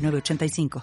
906985.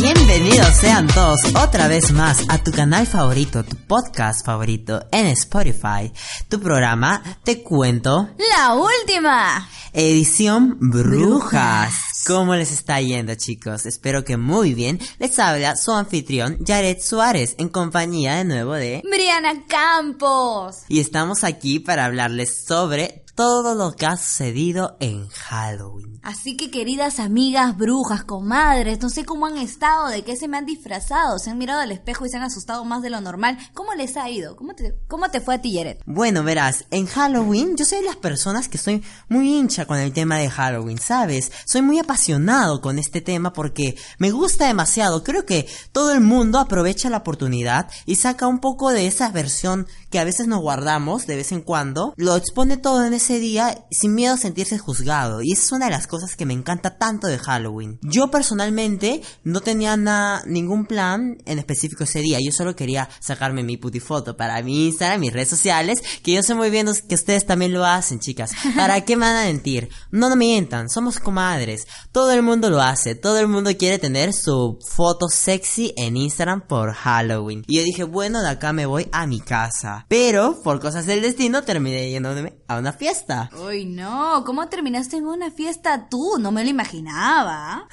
Bienvenidos sean todos otra vez más a tu canal favorito, tu podcast favorito en Spotify, tu programa Te Cuento La última. Edición Brujas. Brujas. ¿Cómo les está yendo chicos? Espero que muy bien. Les habla su anfitrión Jared Suárez en compañía de nuevo de... Briana Campos. Y estamos aquí para hablarles sobre todo lo que ha sucedido en Halloween. Así que queridas amigas, brujas, comadres, no sé cómo han estado, de qué se me han disfrazado, se han mirado al espejo y se han asustado más de lo normal. ¿Cómo les ha ido? ¿Cómo te, cómo te fue a ti, Jared? Bueno, verás, en Halloween yo soy de las personas que soy muy hincha con el tema de Halloween, ¿sabes? Soy muy apasionado con este tema porque me gusta demasiado. Creo que todo el mundo aprovecha la oportunidad y saca un poco de esa versión que a veces nos guardamos de vez en cuando, lo expone todo en ese día sin miedo a sentirse juzgado. Y esa es una de las cosas que me encanta tanto de Halloween. Yo personalmente no tenía nada, ningún plan en específico ese día. Yo solo quería sacarme mi putifoto para mi Instagram, mis redes sociales, que yo sé muy bien que ustedes también lo hacen, chicas. ¿Para qué me van a mentir? No, no mientan, somos comadres. Todo el mundo lo hace, todo el mundo quiere tener su foto sexy en Instagram por Halloween. Y yo dije, bueno, de acá me voy a mi casa. Pero, por cosas del destino, terminé yéndome a una fiesta. Uy, no, ¿cómo terminaste en una fiesta tú? No me lo imaginaba.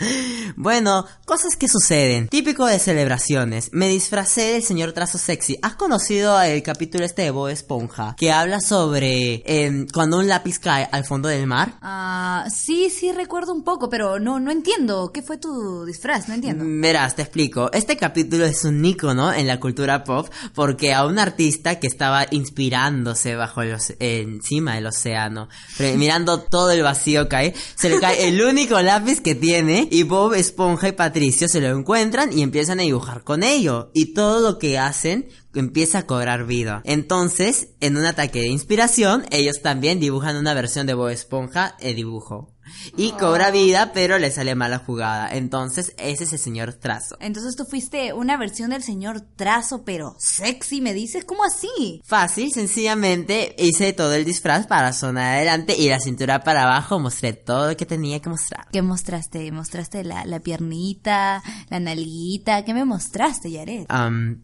Bueno, cosas que suceden. Típico de celebraciones. Me disfracé del señor Trazo Sexy. ¿Has conocido el capítulo este de Bob Esponja? Que habla sobre em, cuando un lápiz cae al fondo del mar. Ah, sí, sí recuerdo un poco, pero no, no entiendo. ¿Qué fue tu disfraz? No entiendo. Verás, te explico. Este capítulo es un ícono en la cultura pop porque a un artista que estaba inspirándose bajo los, encima del océano, mirando todo el vacío caer, se le cae el único lápiz que tiene y Bob Esponja y Patricio se lo encuentran y empiezan a dibujar con ello y todo lo que hacen empieza a cobrar vida. Entonces, en un ataque de inspiración, ellos también dibujan una versión de Bob Esponja de dibujo. Y cobra vida, pero le sale mala jugada. Entonces, ese es el señor Trazo. Entonces tú fuiste una versión del señor Trazo, pero sexy, ¿me dices? ¿Cómo así? Fácil, sencillamente hice todo el disfraz para sonar adelante y la cintura para abajo mostré todo lo que tenía que mostrar. ¿Qué mostraste? ¿Mostraste la, la piernita, la nalguita? ¿Qué me mostraste, Yaret?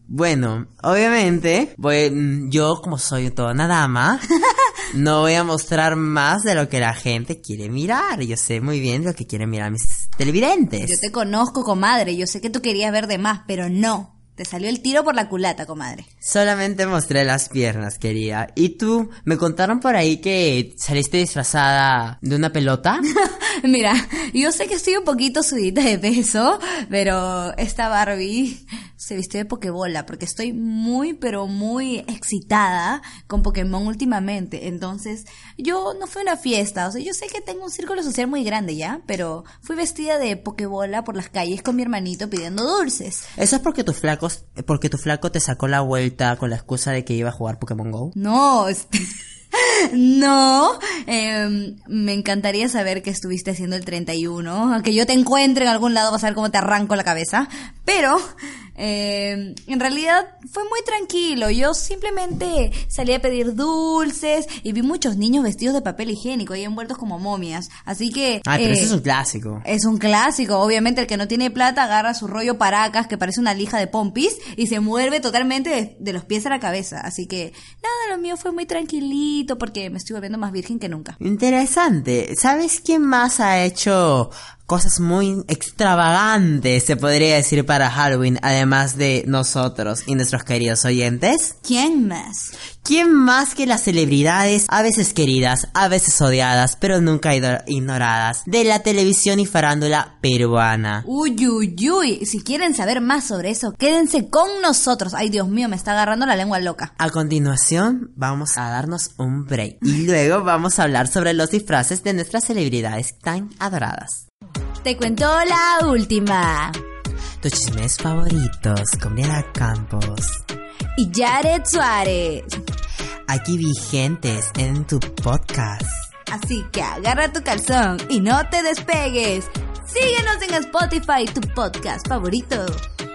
Bueno, obviamente, voy, mm, yo como soy toda una dama, no voy a mostrar más de lo que la gente quiere mirar. Yo sé muy bien lo que quieren mirar mis televidentes. Yo te conozco, comadre. Yo sé que tú querías ver de más, pero no. Te salió el tiro por la culata, comadre. Solamente mostré las piernas, querida. ¿Y tú? Me contaron por ahí que saliste disfrazada de una pelota. Mira, yo sé que estoy un poquito subida de peso, pero esta Barbie se vistió de Pokébola porque estoy muy, pero muy excitada con Pokémon últimamente. Entonces, yo no fue una fiesta, o sea, yo sé que tengo un círculo social muy grande ya, pero fui vestida de Pokébola por las calles con mi hermanito pidiendo dulces. Eso es porque tu flaco, porque tu flaco te sacó la vuelta con la excusa de que iba a jugar Pokémon Go. No, este... No, eh, me encantaría saber que estuviste haciendo el 31, que yo te encuentre en algún lado, vas a ver cómo te arranco la cabeza, pero eh, en realidad fue muy tranquilo, yo simplemente salí a pedir dulces y vi muchos niños vestidos de papel higiénico y envueltos como momias, así que... Ah, pero eh, eso es un clásico. es un clásico, obviamente el que no tiene plata agarra su rollo paracas que parece una lija de pompis y se mueve totalmente de, de los pies a la cabeza. Así que nada, lo mío fue muy tranquilito porque me estoy volviendo más virgen que nunca. Interesante. ¿Sabes quién más ha hecho cosas muy extravagantes, se podría decir, para Halloween, además de nosotros y nuestros queridos oyentes. ¿Quién más? ¿Quién más que las celebridades, a veces queridas, a veces odiadas, pero nunca ignoradas, de la televisión y farándula peruana? Uy, uy, uy. Si quieren saber más sobre eso, quédense con nosotros. Ay, Dios mío, me está agarrando la lengua loca. A continuación, vamos a darnos un break. Y luego vamos a hablar sobre los disfraces de nuestras celebridades tan adoradas. Te cuento la última. Tus chismes favoritos con Diana Campos. Y Jared Suárez. Aquí vigentes en tu podcast. Así que agarra tu calzón y no te despegues. Síguenos en Spotify, tu podcast favorito.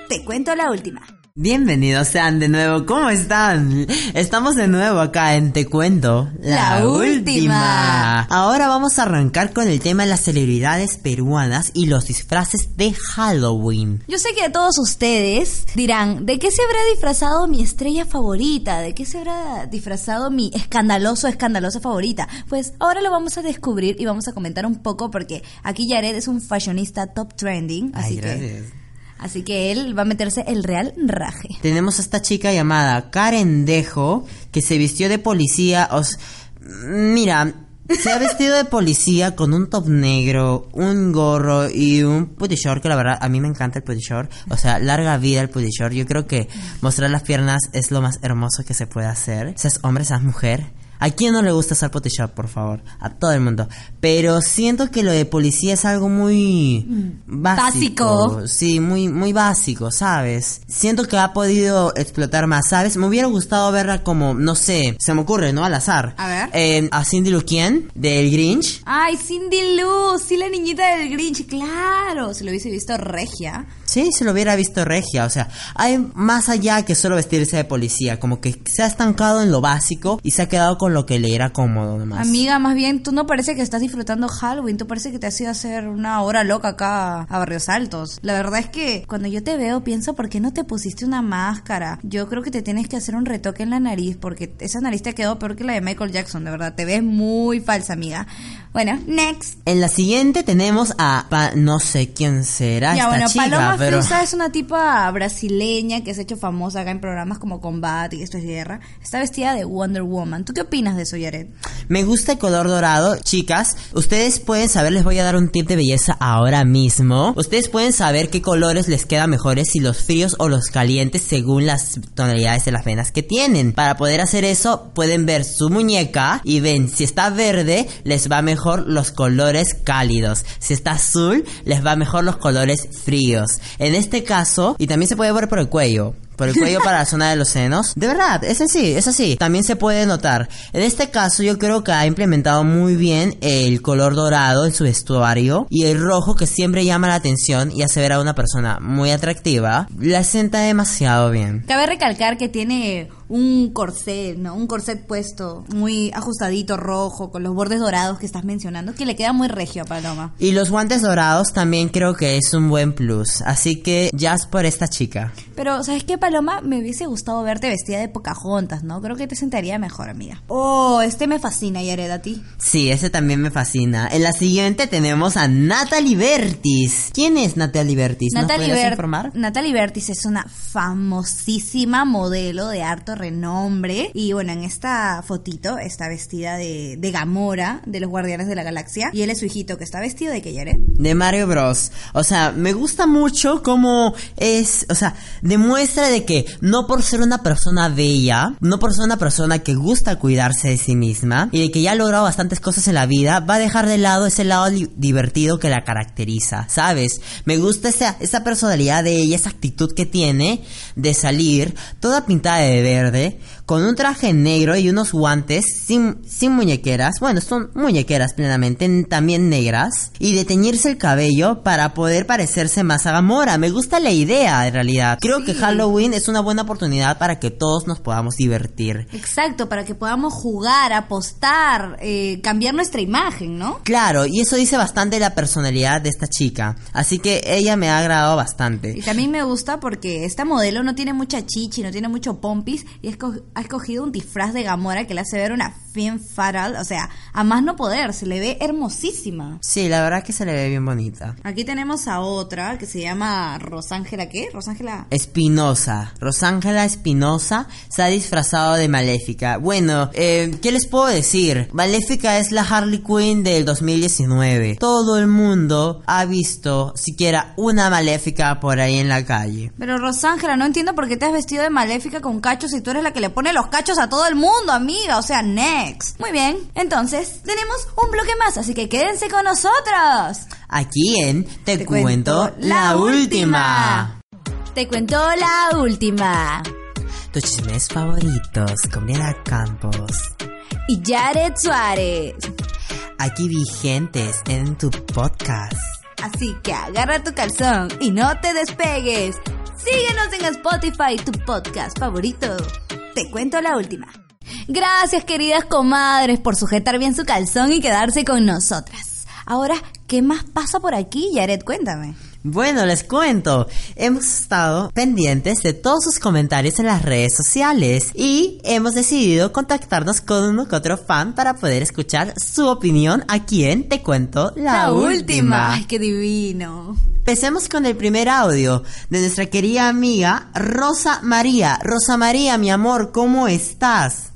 Te cuento la última. Bienvenidos sean de nuevo, ¿cómo están? Estamos de nuevo acá en Te Cuento, la, última. Ahora vamos a arrancar con el tema de las celebridades peruanas y los disfraces de Halloween. Yo sé que todos ustedes dirán, ¿de qué se habrá disfrazado mi estrella favorita? ¿De qué se habrá disfrazado mi escandaloso, escandalosa favorita? Pues ahora lo vamos a descubrir y vamos a comentar un poco porque aquí Jared es un fashionista top trending, así que... Así que él va a meterse el real raje. Tenemos a esta chica llamada Karen Dejo, que se vistió de policía. Os... Mira, se ha vestido de policía con un top negro, un gorro y un putty short, que la verdad a mí me encanta el putty short. O sea, larga vida el putty short. Yo creo que mostrar las piernas es lo más hermoso que se puede hacer. Seas hombre, seas mujer. ¿A quién no le gusta usar Photoshop, por favor? A todo el mundo. Pero siento que lo de policía es algo muy mm. básico. Sí, muy, muy básico, ¿sabes? Siento que ha podido explotar más, ¿sabes? Me hubiera gustado verla como, no sé, se me ocurre, ¿no? Al azar. A ver. Eh, a Cindy Luquien, del Grinch. Ay, Cindy Lou, sí, la niñita del Grinch, claro. Si lo hubiese visto regia. Sí, se lo hubiera visto regia. O sea, hay más allá que solo vestirse de policía. Como que se ha estancado en lo básico y se ha quedado con lo que le era cómodo nomás. Amiga, más bien tú no parece que estás disfrutando Halloween, tú parece que te has ido a hacer una hora loca acá a Barrios Altos. La verdad es que cuando yo te veo pienso, ¿por qué no te pusiste una máscara? Yo creo que te tienes que hacer un retoque en la nariz porque esa nariz te quedó peor que la de Michael Jackson, de verdad. Te ves muy falsa, amiga. Bueno, next. En la siguiente tenemos a no sé quién será ya, esta bueno, chica, Paloma pero es una tipa brasileña que se ha hecho famosa acá en programas como Combat y Esto es Guerra. Está vestida de Wonder Woman. ¿Tú qué opinas de eso, Yaret? Me gusta el color dorado, chicas. Ustedes pueden saber, les voy a dar un tip de belleza ahora mismo. Ustedes pueden saber qué colores les quedan mejores, si los fríos o los calientes, según las tonalidades de las venas que tienen. Para poder hacer eso, pueden ver su muñeca y ven si está verde, les va mejor mejor los colores cálidos. Si está azul, les va mejor los colores fríos. En este caso, y también se puede ver por el cuello por el cuello para la zona de los senos. De verdad, es así, es así. También se puede notar. En este caso yo creo que ha implementado muy bien el color dorado en su vestuario y el rojo que siempre llama la atención y hace ver a una persona muy atractiva. La sienta demasiado bien. Cabe recalcar que tiene un corset, ¿no? Un corset puesto muy ajustadito, rojo, con los bordes dorados que estás mencionando, que le queda muy regio a Paloma. Y los guantes dorados también creo que es un buen plus. Así que jazz por esta chica. Pero, ¿sabes qué, Paloma? Me hubiese gustado verte vestida de Pocahontas, ¿no? Creo que te sentaría mejor, amiga. Oh, este me fascina, Yared, ¿a ti? Sí, ese también me fascina. En la siguiente tenemos a Natalie Bertis. ¿Quién es Natalie Bertis? ¿Nos Natalie informar? Natalie Bertis es una famosísima modelo de harto renombre. Y bueno, en esta fotito está vestida de, de Gamora, de los Guardianes de la Galaxia. Y él es su hijito, que está vestido de que Yared. De Mario Bros. O sea, me gusta mucho cómo es, o sea, demuestra de que no por ser una persona bella, no por ser una persona que gusta cuidarse de sí misma y de que ya ha logrado bastantes cosas en la vida, va a dejar de lado ese lado divertido que la caracteriza, ¿sabes? Me gusta esa, esa personalidad de ella, esa actitud que tiene de salir toda pintada de verde, con un traje negro y unos guantes sin, sin muñequeras, bueno, son muñequeras plenamente, también negras, y de teñirse el cabello para poder parecerse más a Gamora. Me gusta la idea, en realidad. Creo que Halloween Halloween es una buena oportunidad para que todos nos podamos divertir. Exacto, para que podamos jugar, apostar, eh, cambiar nuestra imagen, ¿no? Claro, y eso dice bastante la personalidad de esta chica. Así que ella me ha agradado bastante. Y también me gusta porque esta modelo no tiene mucha chichi, no tiene mucho pompis y ha escogido un disfraz de Gamora que le hace ver una fin fatal, o sea, a más no poder, se le ve hermosísima. Sí, la verdad que se le ve bien bonita. Aquí tenemos a otra que se llama Rosángela, ¿qué? Rosángela. Espinosa. Rosángela Espinosa se ha disfrazado de Maléfica. Bueno, eh, ¿qué les puedo decir? Maléfica es la Harley Quinn del 2019. Todo el mundo ha visto siquiera una Maléfica por ahí en la calle. Pero Rosángela, no entiendo por qué te has vestido de maléfica con cachos si tú eres la que le pone los cachos a todo el mundo, amiga. O sea, next. Muy bien, entonces tenemos un bloque más, así que quédense con nosotros. Aquí en Te, cuento, la última. Te cuento la última. Tus chismes favoritos con Diana Campos. Y Jared Suárez. Aquí vigentes en tu podcast. Así que agarra tu calzón y no te despegues. Síguenos en Spotify, tu podcast favorito. Te cuento la última. Gracias, queridas comadres, por sujetar bien su calzón y quedarse con nosotras. Ahora, ¿qué más pasa por aquí, Yaret? Cuéntame. Bueno, les cuento, hemos estado pendientes de todos sus comentarios en las redes sociales y hemos decidido contactarnos con uno que otro fan para poder escuchar su opinión aquí en Te Cuento la, última. Ay, qué divino. Empecemos con el primer audio de nuestra querida amiga Rosa María. Rosa María, mi amor, ¿cómo estás?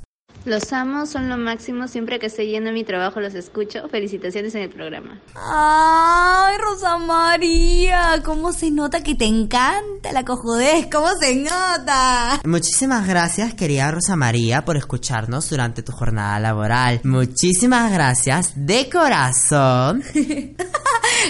Los amo, son lo máximo. Siempre que estoy yendo a mi trabajo los escucho. Felicitaciones en el programa. Ay, Rosa María, cómo se nota que te encanta la cojudez, cómo se nota. Muchísimas gracias, querida Rosa María, por escucharnos durante tu jornada laboral. Muchísimas gracias de corazón.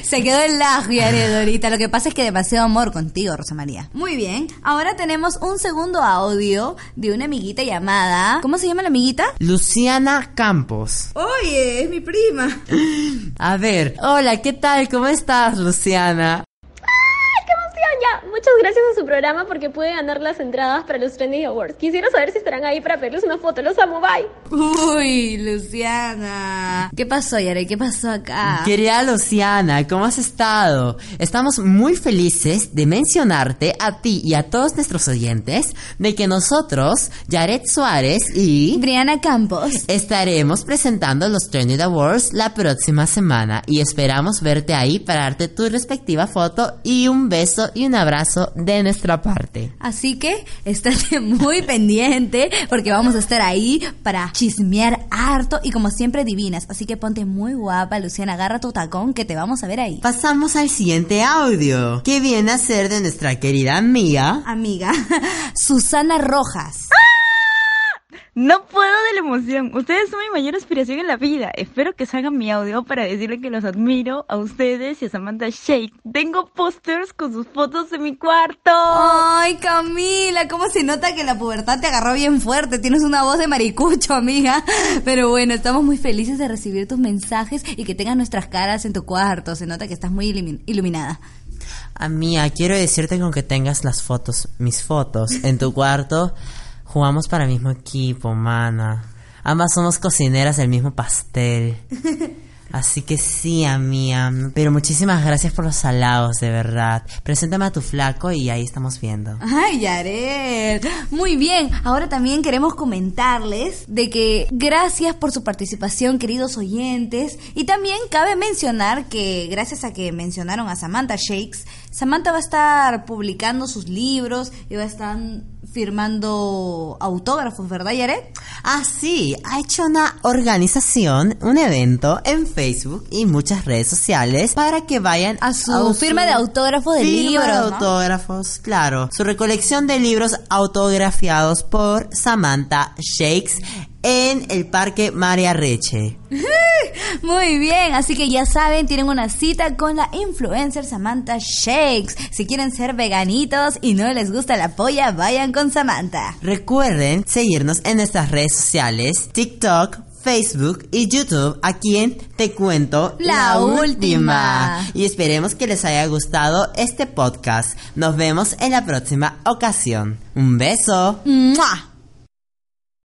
Se quedó el lajo, Yared, ahorita. Lo que pasa es que demasiado amor contigo, Rosa María. Muy bien. Ahora tenemos un segundo audio de una amiguita llamada. ¿Cómo se llama la amiguita? Luciana Campos. Oye, es mi prima. A ver, hola, ¿qué tal? ¿Cómo estás, Luciana? Muchas gracias a su programa porque pude ganar las entradas para los Trending Awards. Quisiera saber si estarán ahí para pedirles una foto. Los amo, bye. Uy, Luciana. ¿Qué pasó, Yared? ¿Qué pasó acá? Querida Luciana, ¿cómo has estado? Estamos muy felices de mencionarte a ti y a todos nuestros oyentes de que nosotros, Jared Suárez y Briana Campos. estaremos presentando los Trending Awards la próxima semana y esperamos verte ahí para darte tu respectiva foto y un beso y un abrazo de nuestra parte. Así que estate muy pendiente porque vamos a estar ahí para chismear harto y como siempre divinas. Así que ponte muy guapa, Luciana, agarra tu tacón que te vamos a ver ahí. Pasamos al siguiente audio, que viene a ser de nuestra querida amiga Amiga, Susana Rojas. No puedo de la emoción. Ustedes son mi mayor aspiración en la vida. Espero que salgan mi audio para decirle que los admiro a ustedes y a Samantha Shake. Tengo pósters con sus fotos en mi cuarto. Ay, Camila, cómo se nota que la pubertad te agarró bien fuerte. Tienes una voz de maricucho, amiga. Pero bueno, estamos muy felices de recibir tus mensajes y que tengas nuestras caras en tu cuarto. Se nota que estás muy ilumi- iluminada. Amiga, quiero decirte con que tengas las fotos, mis fotos, en tu cuarto. Jugamos para el mismo equipo, mana. Ambas somos cocineras del mismo pastel. Así que sí, amiga. Pero muchísimas gracias por los halagos, de verdad. Preséntame a tu flaco y ahí estamos viendo. Ay, Yaret. Muy bien. Ahora también queremos comentarles de que gracias por su participación, queridos oyentes. Y también cabe mencionar que gracias a que mencionaron a Samantha Shakes, Samantha va a estar publicando sus libros y va a estar firmando autógrafos, ¿verdad, Yaret? Ah, sí, ha hecho una organización, un evento en Facebook y muchas redes sociales para que vayan A su firma de autógrafos de firma libros, de ¿no? autógrafos, claro. Su recolección de libros autografiados por Samantha Shakes en el Parque María Reche. Muy bien, así que ya saben, tienen una cita con la influencer Samantha Shakes. Si quieren ser veganitos y no les gusta la polla, vayan con Samantha. Recuerden seguirnos en nuestras redes sociales, TikTok, Facebook y YouTube aquí en Te Cuento La Última. Y esperemos que les haya gustado este podcast. Nos vemos en la próxima ocasión. Un beso. ¡Mua!